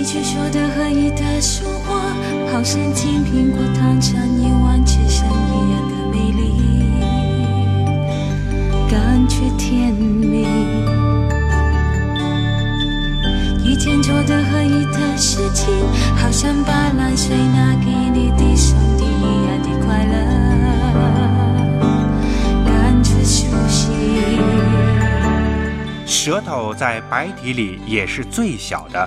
一句说的和一的说话，好像金苹果糖尝一碗吃上一样的美丽，感觉甜蜜。一件做的和一的事情，好像把烂水拿给你的兄弟一样的快乐，感觉熟悉。舌头在白体里也是最小的。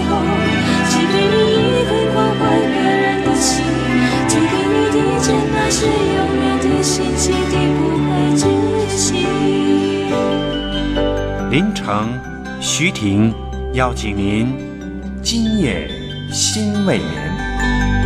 林城、徐婷邀请您，今夜心未眠。